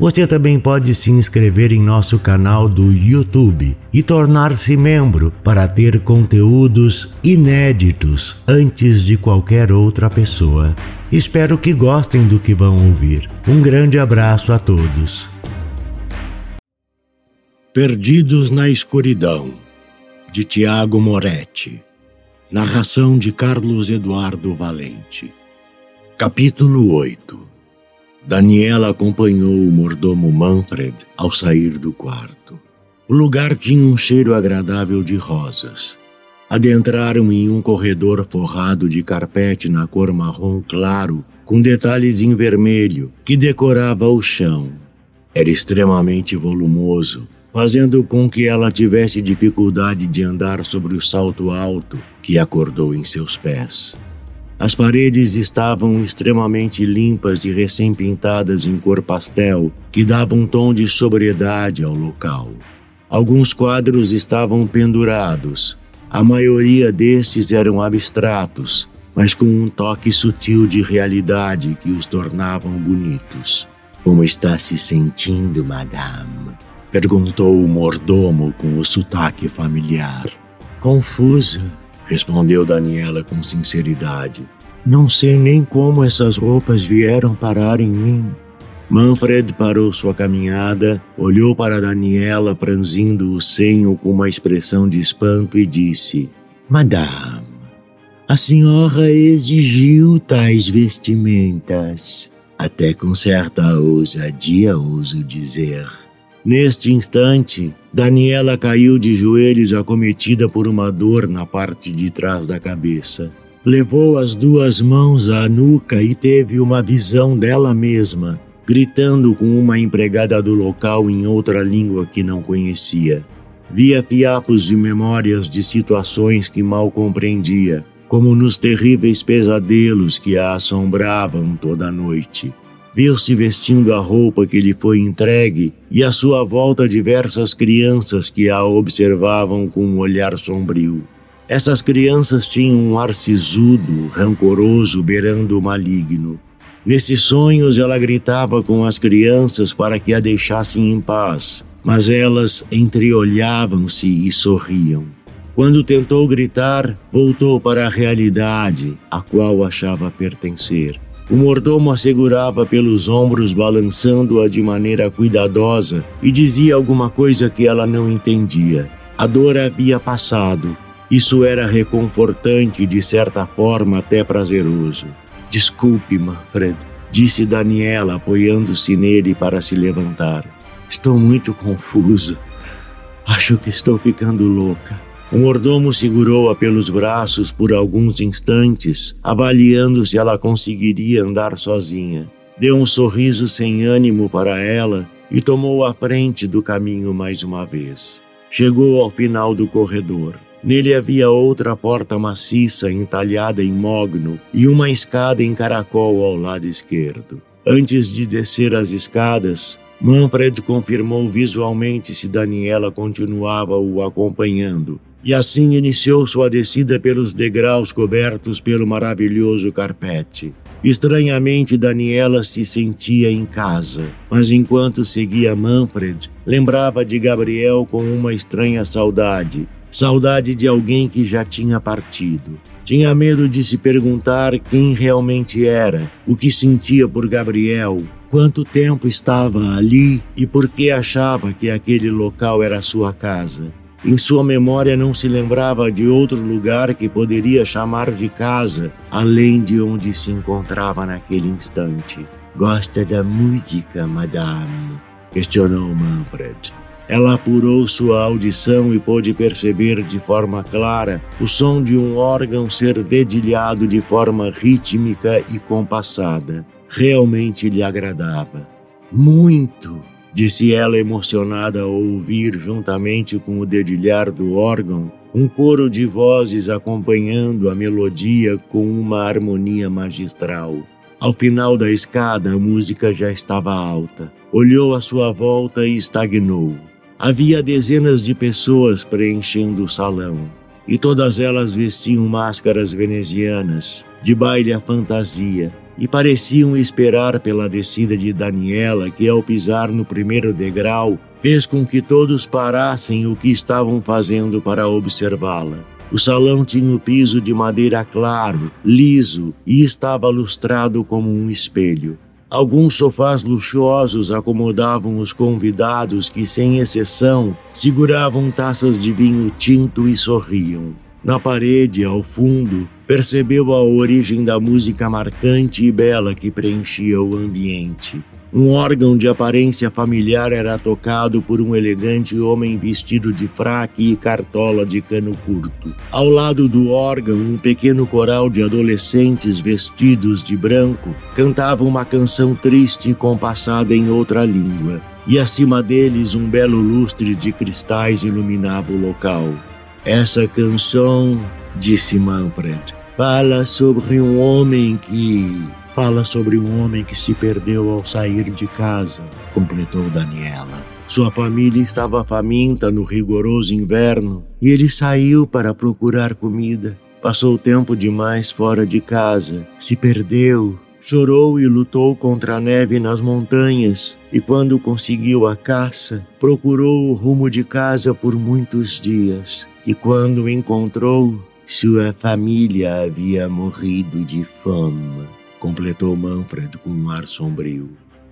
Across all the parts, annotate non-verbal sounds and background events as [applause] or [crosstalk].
Você também pode se inscrever em nosso canal do YouTube e tornar-se membro para ter conteúdos inéditos antes de qualquer outra pessoa. Espero que gostem do que vão ouvir. Um grande abraço a todos. Perdidos na Escuridão, de Tiago Moretti. Narração de Carlos Eduardo Valente. Capítulo 8 Daniela acompanhou o mordomo Manfred ao sair do quarto. O lugar tinha um cheiro agradável de rosas. Adentraram em um corredor forrado de carpete na cor marrom claro, com detalhes em vermelho, que decorava o chão. Era extremamente volumoso, fazendo com que ela tivesse dificuldade de andar sobre o salto alto que acordou em seus pés. As paredes estavam extremamente limpas e recém-pintadas em cor pastel, que dava um tom de sobriedade ao local. Alguns quadros estavam pendurados. A maioria desses eram abstratos, mas com um toque sutil de realidade que os tornavam bonitos. Como está se sentindo, madame? perguntou o mordomo com o sotaque familiar. Confusa, respondeu Daniela com sinceridade. Não sei nem como essas roupas vieram parar em mim. Manfred parou sua caminhada, olhou para Daniela franzindo o senho com uma expressão de espanto e disse: Madame, a senhora exigiu tais vestimentas, até com certa ousadia, ouso dizer. Neste instante, Daniela caiu de joelhos acometida por uma dor na parte de trás da cabeça. Levou as duas mãos à nuca e teve uma visão dela mesma, gritando com uma empregada do local em outra língua que não conhecia. Via fiapos de memórias de situações que mal compreendia, como nos terríveis pesadelos que a assombravam toda noite. Viu-se vestindo a roupa que lhe foi entregue e à sua volta diversas crianças que a observavam com um olhar sombrio. Essas crianças tinham um ar sisudo, rancoroso, beirando o maligno. Nesses sonhos ela gritava com as crianças para que a deixassem em paz, mas elas entreolhavam-se e sorriam. Quando tentou gritar, voltou para a realidade a qual achava pertencer. O mordomo a segurava pelos ombros, balançando-a de maneira cuidadosa, e dizia alguma coisa que ela não entendia. A dor havia passado. Isso era reconfortante de certa forma, até prazeroso. Desculpe, Manfred, disse Daniela, apoiando-se nele para se levantar. Estou muito confusa. Acho que estou ficando louca. O mordomo segurou-a pelos braços por alguns instantes, avaliando se ela conseguiria andar sozinha. Deu um sorriso sem ânimo para ela e tomou a frente do caminho mais uma vez. Chegou ao final do corredor. Nele havia outra porta maciça entalhada em mogno e uma escada em caracol ao lado esquerdo. Antes de descer as escadas, Manfred confirmou visualmente se Daniela continuava o acompanhando e assim iniciou sua descida pelos degraus cobertos pelo maravilhoso carpete. Estranhamente, Daniela se sentia em casa, mas enquanto seguia Manfred, lembrava de Gabriel com uma estranha saudade saudade de alguém que já tinha partido. Tinha medo de se perguntar quem realmente era, o que sentia por Gabriel, quanto tempo estava ali e por que achava que aquele local era sua casa. Em sua memória não se lembrava de outro lugar que poderia chamar de casa, além de onde se encontrava naquele instante. Gosta da música, madame? questionou Manfred. Ela apurou sua audição e pôde perceber de forma clara o som de um órgão ser dedilhado de forma rítmica e compassada. Realmente lhe agradava. Muito! Disse ela emocionada ao ouvir, juntamente com o dedilhar do órgão, um coro de vozes acompanhando a melodia com uma harmonia magistral. Ao final da escada, a música já estava alta. Olhou à sua volta e estagnou. Havia dezenas de pessoas preenchendo o salão, e todas elas vestiam máscaras venezianas, de baile à fantasia, e pareciam esperar pela descida de Daniela, que ao pisar no primeiro degrau, fez com que todos parassem o que estavam fazendo para observá-la. O salão tinha o piso de madeira claro, liso e estava lustrado como um espelho. Alguns sofás luxuosos acomodavam os convidados que, sem exceção, seguravam taças de vinho tinto e sorriam. Na parede, ao fundo, percebeu a origem da música marcante e bela que preenchia o ambiente. Um órgão de aparência familiar era tocado por um elegante homem vestido de fraque e cartola de cano curto. Ao lado do órgão, um pequeno coral de adolescentes vestidos de branco cantava uma canção triste e compassada em outra língua. E acima deles, um belo lustre de cristais iluminava o local. Essa canção, disse Manfred, fala sobre um homem que Fala sobre um homem que se perdeu ao sair de casa, completou Daniela. Sua família estava faminta no rigoroso inverno e ele saiu para procurar comida. Passou tempo demais fora de casa, se perdeu, chorou e lutou contra a neve nas montanhas, e quando conseguiu a caça, procurou o rumo de casa por muitos dias, e quando encontrou, sua família havia morrido de fome completou Manfred com um ar sombrio.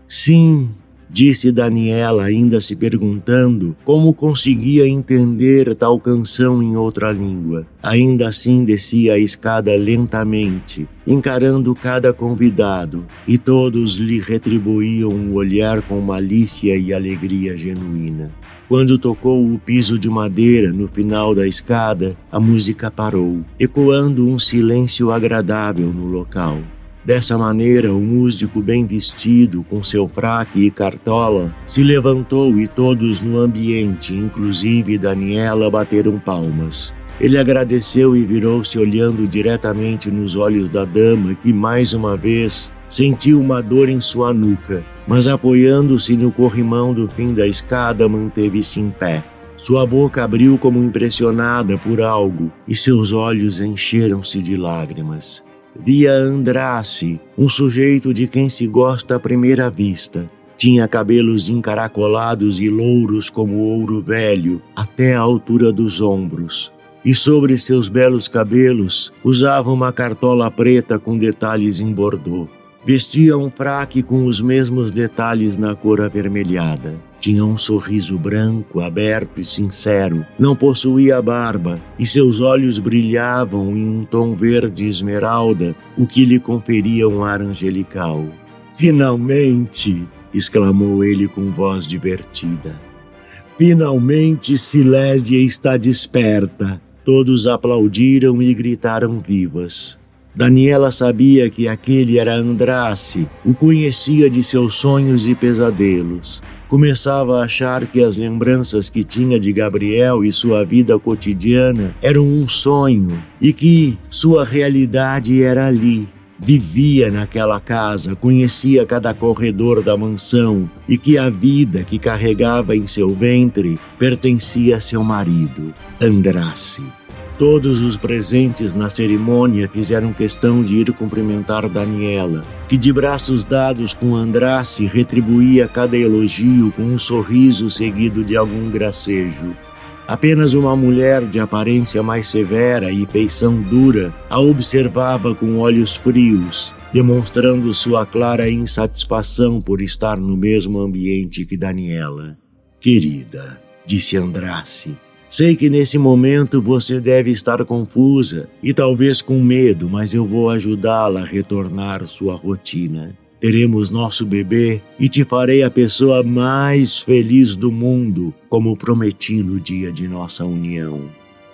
Sim, disse Daniela, ainda se perguntando como conseguia entender tal canção em outra língua. Ainda assim descia a escada lentamente, encarando cada convidado, e todos lhe retribuíam um olhar com malícia e alegria genuína. Quando tocou o piso de madeira no final da escada, a música parou, ecoando um silêncio agradável no local. Dessa maneira, o músico bem vestido, com seu fraque e cartola, se levantou e todos no ambiente, inclusive Daniela, bateram palmas. Ele agradeceu e virou-se olhando diretamente nos olhos da dama, que mais uma vez sentiu uma dor em sua nuca, mas apoiando-se no corrimão do fim da escada, manteve-se em pé. Sua boca abriu como impressionada por algo e seus olhos encheram-se de lágrimas via Andrace, um sujeito de quem se gosta à primeira vista. Tinha cabelos encaracolados e louros como ouro velho, até a altura dos ombros. E sobre seus belos cabelos usava uma cartola preta com detalhes em bordô. Vestia um fraque com os mesmos detalhes na cor avermelhada. Tinha um sorriso branco, aberto e sincero. Não possuía barba e seus olhos brilhavam em um tom verde esmeralda, o que lhe conferia um ar angelical. Finalmente! exclamou ele com voz divertida. Finalmente Silésia está desperta. Todos aplaudiram e gritaram vivas. Daniela sabia que aquele era Andrace, o conhecia de seus sonhos e pesadelos. Começava a achar que as lembranças que tinha de Gabriel e sua vida cotidiana eram um sonho e que sua realidade era ali. Vivia naquela casa, conhecia cada corredor da mansão e que a vida que carregava em seu ventre pertencia a seu marido, Andrace. Todos os presentes na cerimônia fizeram questão de ir cumprimentar Daniela, que de braços dados com Andrace retribuía cada elogio com um sorriso seguido de algum gracejo. Apenas uma mulher de aparência mais severa e feição dura a observava com olhos frios, demonstrando sua clara insatisfação por estar no mesmo ambiente que Daniela. Querida, disse Andrace, Sei que nesse momento você deve estar confusa e talvez com medo, mas eu vou ajudá-la a retornar sua rotina. Teremos nosso bebê e te farei a pessoa mais feliz do mundo, como prometi no dia de nossa união.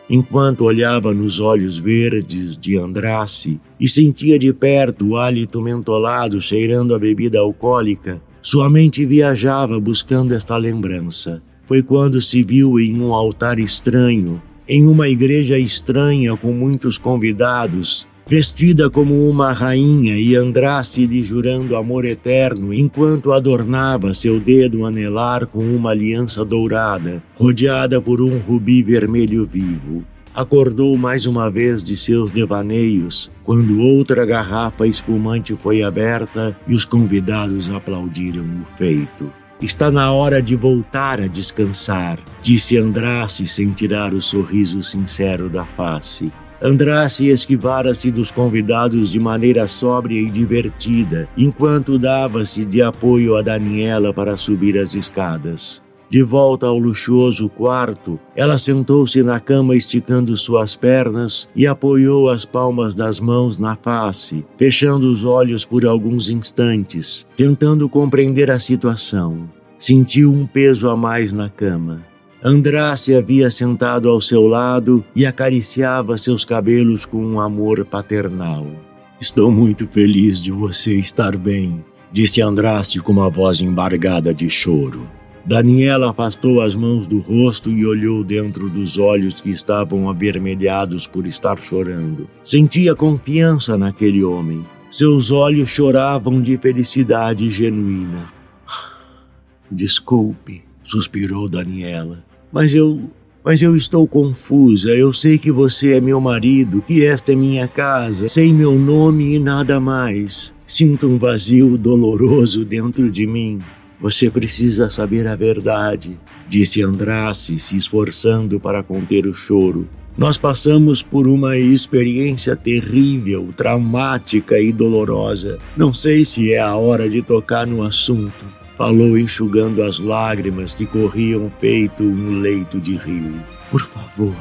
Enquanto olhava nos olhos verdes de Andrace e sentia de perto o hálito mentolado cheirando a bebida alcoólica, sua mente viajava buscando esta lembrança foi quando se viu em um altar estranho, em uma igreja estranha com muitos convidados, vestida como uma rainha e Andraste-lhe jurando amor eterno, enquanto adornava seu dedo anelar com uma aliança dourada, rodeada por um rubi vermelho vivo. Acordou mais uma vez de seus devaneios, quando outra garrafa espumante foi aberta e os convidados aplaudiram o feito. Está na hora de voltar a descansar, disse Andraste sem tirar o sorriso sincero da face. Andraste esquivara-se dos convidados de maneira sóbria e divertida, enquanto dava-se de apoio a Daniela para subir as escadas. De volta ao luxuoso quarto, ela sentou-se na cama esticando suas pernas e apoiou as palmas das mãos na face, fechando os olhos por alguns instantes, tentando compreender a situação. Sentiu um peso a mais na cama. Andrace havia sentado ao seu lado e acariciava seus cabelos com um amor paternal. Estou muito feliz de você estar bem, disse Andraste com uma voz embargada de choro. Daniela afastou as mãos do rosto e olhou dentro dos olhos que estavam avermelhados por estar chorando. Sentia confiança naquele homem. Seus olhos choravam de felicidade genuína. [sighs] Desculpe, suspirou Daniela. Mas eu. Mas eu estou confusa. Eu sei que você é meu marido, que esta é minha casa, sei meu nome e nada mais. Sinto um vazio doloroso dentro de mim. Você precisa saber a verdade, disse Andrace, se esforçando para conter o choro. Nós passamos por uma experiência terrível, traumática e dolorosa. Não sei se é a hora de tocar no assunto falou enxugando as lágrimas que corriam peito um leito de rio. Por favor,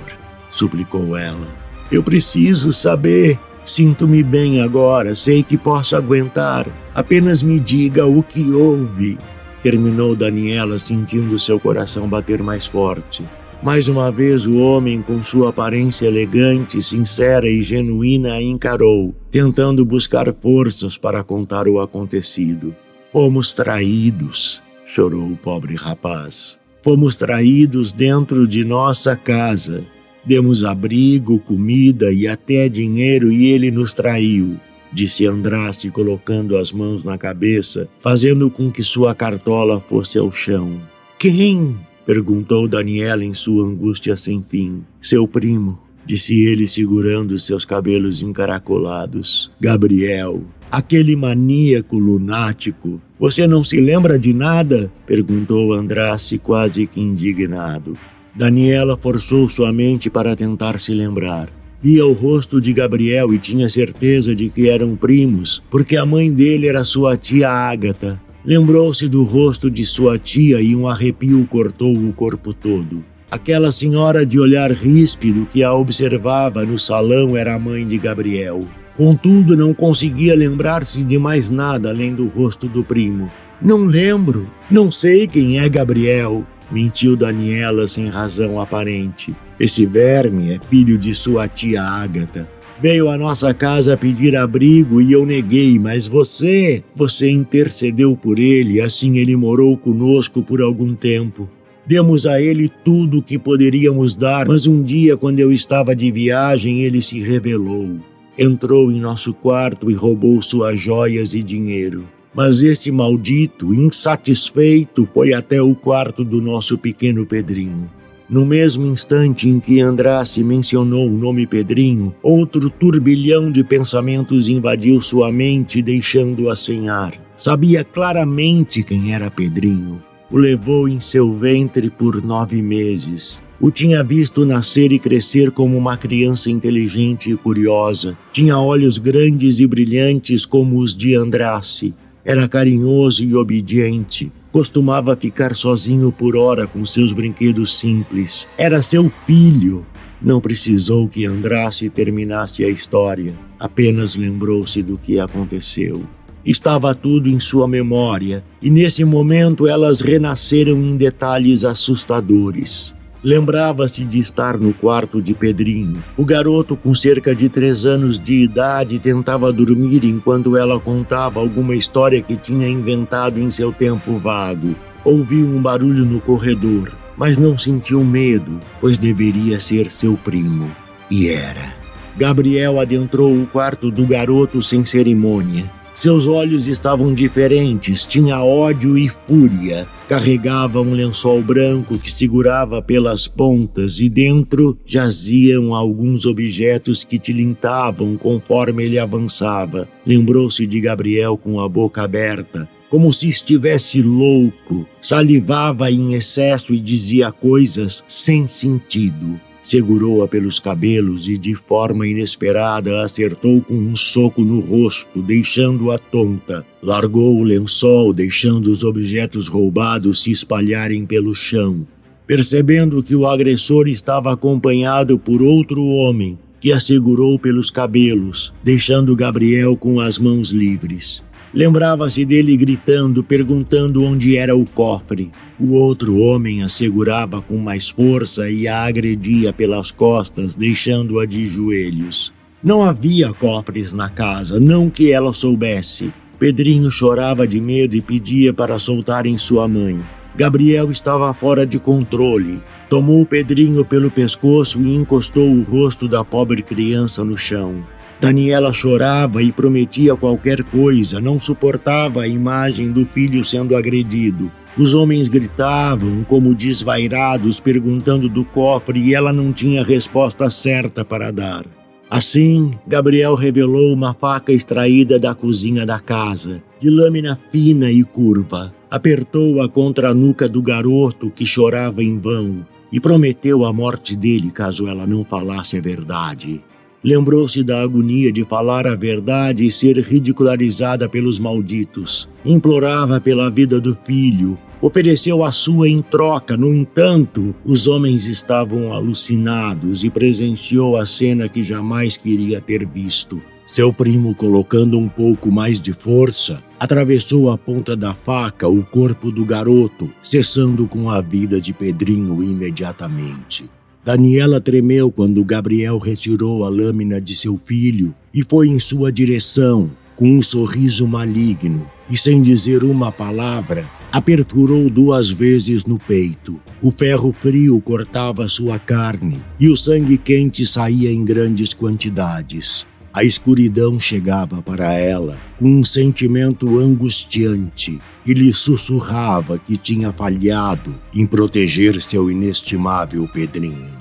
suplicou ela. Eu preciso saber. Sinto-me bem agora, sei que posso aguentar. Apenas me diga o que houve. Terminou Daniela, sentindo seu coração bater mais forte. Mais uma vez, o homem, com sua aparência elegante, sincera e genuína, a encarou, tentando buscar forças para contar o acontecido. Fomos traídos, chorou o pobre rapaz. Fomos traídos dentro de nossa casa. Demos abrigo, comida e até dinheiro e ele nos traiu, disse Andraste, colocando as mãos na cabeça, fazendo com que sua cartola fosse ao chão. Quem? perguntou Daniela em sua angústia sem fim. Seu primo, disse ele segurando seus cabelos encaracolados. Gabriel, aquele maníaco lunático. Você não se lembra de nada? perguntou Andrace quase que indignado. Daniela forçou sua mente para tentar se lembrar. Via o rosto de Gabriel e tinha certeza de que eram primos, porque a mãe dele era sua tia Ágata. Lembrou-se do rosto de sua tia e um arrepio cortou o corpo todo. Aquela senhora de olhar ríspido que a observava no salão era a mãe de Gabriel. Contudo, não conseguia lembrar-se de mais nada além do rosto do primo. Não lembro, não sei quem é Gabriel, mentiu Daniela sem razão aparente. Esse verme é filho de sua tia Ágata. Veio à nossa casa pedir abrigo e eu neguei, mas você, você intercedeu por ele, assim ele morou conosco por algum tempo. Demos a ele tudo o que poderíamos dar, mas um dia, quando eu estava de viagem, ele se revelou entrou em nosso quarto e roubou suas joias e dinheiro. Mas esse maldito, insatisfeito, foi até o quarto do nosso pequeno Pedrinho. No mesmo instante em que Andrace mencionou o nome Pedrinho, outro turbilhão de pensamentos invadiu sua mente, deixando-a sem ar. Sabia claramente quem era Pedrinho. O levou em seu ventre por nove meses. O tinha visto nascer e crescer como uma criança inteligente e curiosa. Tinha olhos grandes e brilhantes como os de Andrace. Era carinhoso e obediente. Costumava ficar sozinho por hora com seus brinquedos simples. Era seu filho. Não precisou que Andrace terminasse a história. Apenas lembrou-se do que aconteceu. Estava tudo em sua memória, e nesse momento elas renasceram em detalhes assustadores. Lembrava-se de estar no quarto de Pedrinho. O garoto, com cerca de três anos de idade, tentava dormir enquanto ela contava alguma história que tinha inventado em seu tempo vago. Ouviu um barulho no corredor. mas não sentiu medo, pois deveria ser seu primo. E era. Gabriel adentrou o quarto do garoto sem cerimônia. Seus olhos estavam diferentes, tinha ódio e fúria. Carregava um lençol branco que segurava pelas pontas e dentro jaziam alguns objetos que tilintavam conforme ele avançava. Lembrou-se de Gabriel com a boca aberta, como se estivesse louco, salivava em excesso e dizia coisas sem sentido. Segurou-a pelos cabelos e, de forma inesperada, acertou com um soco no rosto, deixando-a tonta. Largou o lençol, deixando os objetos roubados se espalharem pelo chão. Percebendo que o agressor estava acompanhado por outro homem, que a segurou pelos cabelos, deixando Gabriel com as mãos livres. Lembrava-se dele gritando, perguntando onde era o cofre. O outro homem a segurava com mais força e a agredia pelas costas, deixando-a de joelhos. Não havia cofres na casa, não que ela soubesse. Pedrinho chorava de medo e pedia para soltarem sua mãe. Gabriel estava fora de controle. Tomou Pedrinho pelo pescoço e encostou o rosto da pobre criança no chão. Daniela chorava e prometia qualquer coisa, não suportava a imagem do filho sendo agredido. Os homens gritavam, como desvairados, perguntando do cofre e ela não tinha resposta certa para dar. Assim, Gabriel revelou uma faca extraída da cozinha da casa, de lâmina fina e curva. Apertou-a contra a nuca do garoto que chorava em vão e prometeu a morte dele caso ela não falasse a verdade. Lembrou-se da agonia de falar a verdade e ser ridicularizada pelos malditos. Implorava pela vida do filho, ofereceu a sua em troca. No entanto, os homens estavam alucinados e presenciou a cena que jamais queria ter visto. Seu primo, colocando um pouco mais de força, atravessou a ponta da faca o corpo do garoto, cessando com a vida de Pedrinho imediatamente. Daniela tremeu quando Gabriel retirou a lâmina de seu filho e foi em sua direção, com um sorriso maligno, e sem dizer uma palavra, a perfurou duas vezes no peito. O ferro frio cortava sua carne e o sangue quente saía em grandes quantidades. A escuridão chegava para ela com um sentimento angustiante e lhe sussurrava que tinha falhado em proteger seu inestimável Pedrinho.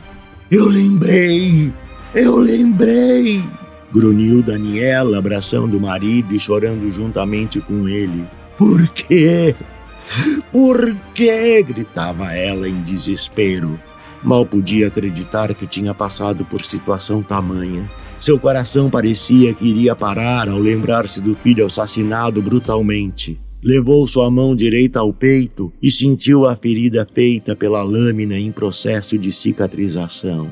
Eu lembrei! Eu lembrei! grunhiu Daniela, abraçando o marido e chorando juntamente com ele. Por quê? Por quê? gritava ela em desespero. Mal podia acreditar que tinha passado por situação tamanha. Seu coração parecia que iria parar ao lembrar-se do filho assassinado brutalmente. Levou sua mão direita ao peito e sentiu a ferida feita pela lâmina em processo de cicatrização.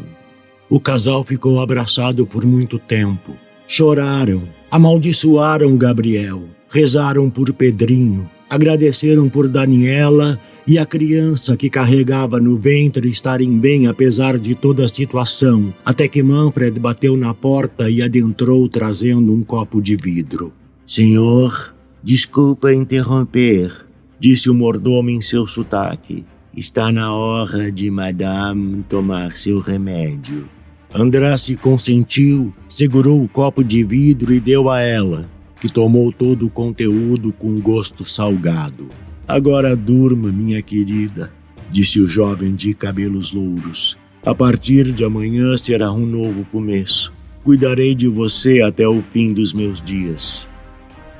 O casal ficou abraçado por muito tempo. Choraram, amaldiçoaram Gabriel, rezaram por Pedrinho, agradeceram por Daniela e a criança que carregava no ventre estarem bem apesar de toda a situação, até que Manfred bateu na porta e adentrou trazendo um copo de vidro. Senhor, desculpa interromper, disse o mordomo em seu sotaque. Está na hora de Madame tomar seu remédio. Andrasse consentiu, segurou o copo de vidro e deu a ela, que tomou todo o conteúdo com gosto salgado. Agora durma, minha querida, disse o jovem de cabelos louros. A partir de amanhã será um novo começo. Cuidarei de você até o fim dos meus dias.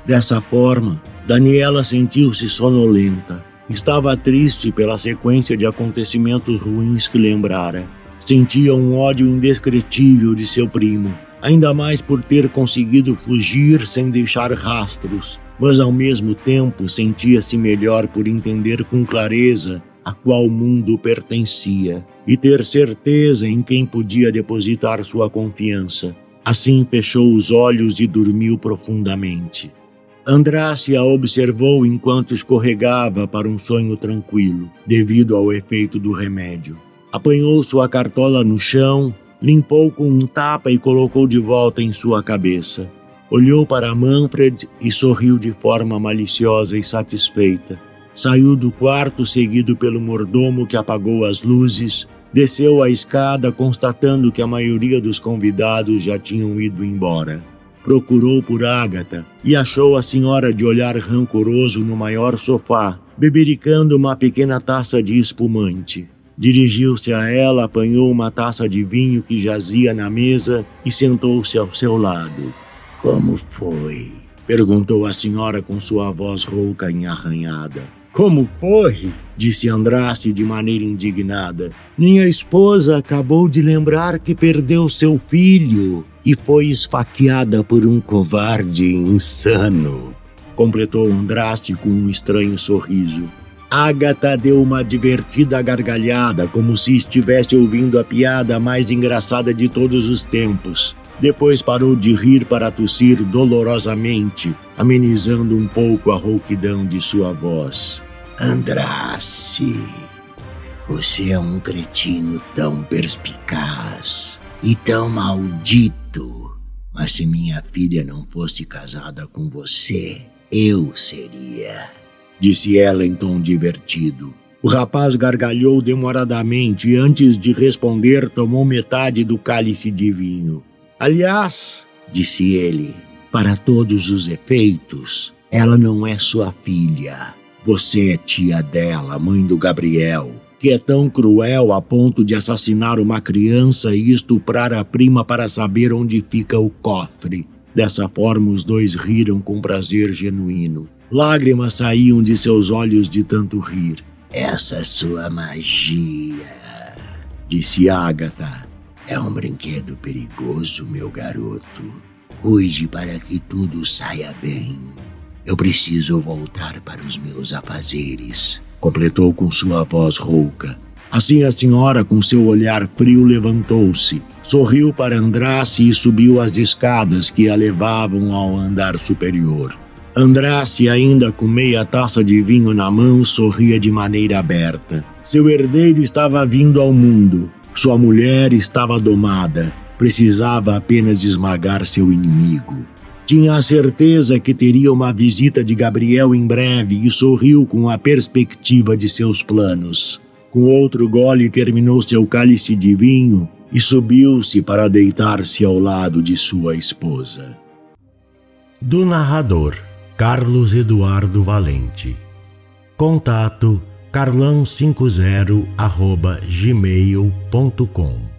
Dessa forma, Daniela sentiu-se sonolenta. Estava triste pela sequência de acontecimentos ruins que lembrara. Sentia um ódio indescritível de seu primo, ainda mais por ter conseguido fugir sem deixar rastros mas ao mesmo tempo sentia-se melhor por entender com clareza a qual mundo pertencia e ter certeza em quem podia depositar sua confiança. Assim fechou os olhos e dormiu profundamente. Andrácia a observou enquanto escorregava para um sonho tranquilo, devido ao efeito do remédio. Apanhou sua cartola no chão, limpou com um tapa e colocou de volta em sua cabeça. Olhou para Manfred e sorriu de forma maliciosa e satisfeita. Saiu do quarto seguido pelo mordomo que apagou as luzes, desceu a escada constatando que a maioria dos convidados já tinham ido embora. Procurou por Ágata e achou a senhora de olhar rancoroso no maior sofá, bebericando uma pequena taça de espumante. Dirigiu-se a ela, apanhou uma taça de vinho que jazia na mesa e sentou-se ao seu lado. Como foi? perguntou a senhora com sua voz rouca e arranhada. Como foi? disse Andraste de maneira indignada. Minha esposa acabou de lembrar que perdeu seu filho e foi esfaqueada por um covarde insano. Completou Andraste com um estranho sorriso. Agatha deu uma divertida gargalhada, como se estivesse ouvindo a piada mais engraçada de todos os tempos. Depois parou de rir para tossir dolorosamente, amenizando um pouco a rouquidão de sua voz. Andrace, você é um cretino tão perspicaz e tão maldito. Mas se minha filha não fosse casada com você, eu seria disse ela em tom divertido. O rapaz gargalhou demoradamente e, antes de responder, tomou metade do cálice de vinho. Aliás, disse ele, para todos os efeitos, ela não é sua filha. Você é tia dela, mãe do Gabriel, que é tão cruel a ponto de assassinar uma criança e estuprar a prima para saber onde fica o cofre. Dessa forma, os dois riram com prazer genuíno. Lágrimas saíam de seus olhos de tanto rir. Essa sua magia, disse Agatha, é um brinquedo perigoso, meu garoto. Cuide para que tudo saia bem. Eu preciso voltar para os meus afazeres, completou com sua voz rouca. Assim a senhora, com seu olhar frio, levantou-se, sorriu para Andrace e subiu as escadas que a levavam ao andar superior. Andrace, ainda com meia taça de vinho na mão, sorria de maneira aberta. Seu herdeiro estava vindo ao mundo. Sua mulher estava domada. Precisava apenas esmagar seu inimigo. Tinha a certeza que teria uma visita de Gabriel em breve e sorriu com a perspectiva de seus planos. Com outro gole, terminou seu cálice de vinho e subiu-se para deitar-se ao lado de sua esposa. Do narrador Carlos Eduardo Valente. Contato carlão50 gmail.com